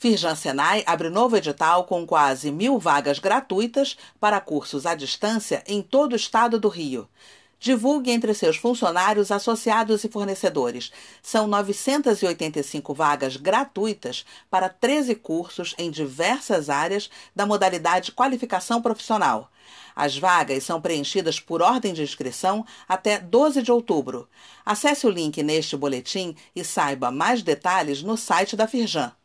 Firjan Senai abre novo edital com quase mil vagas gratuitas para cursos à distância em todo o estado do Rio. Divulgue entre seus funcionários, associados e fornecedores. São 985 vagas gratuitas para 13 cursos em diversas áreas da modalidade qualificação profissional. As vagas são preenchidas por ordem de inscrição até 12 de outubro. Acesse o link neste boletim e saiba mais detalhes no site da Firjan.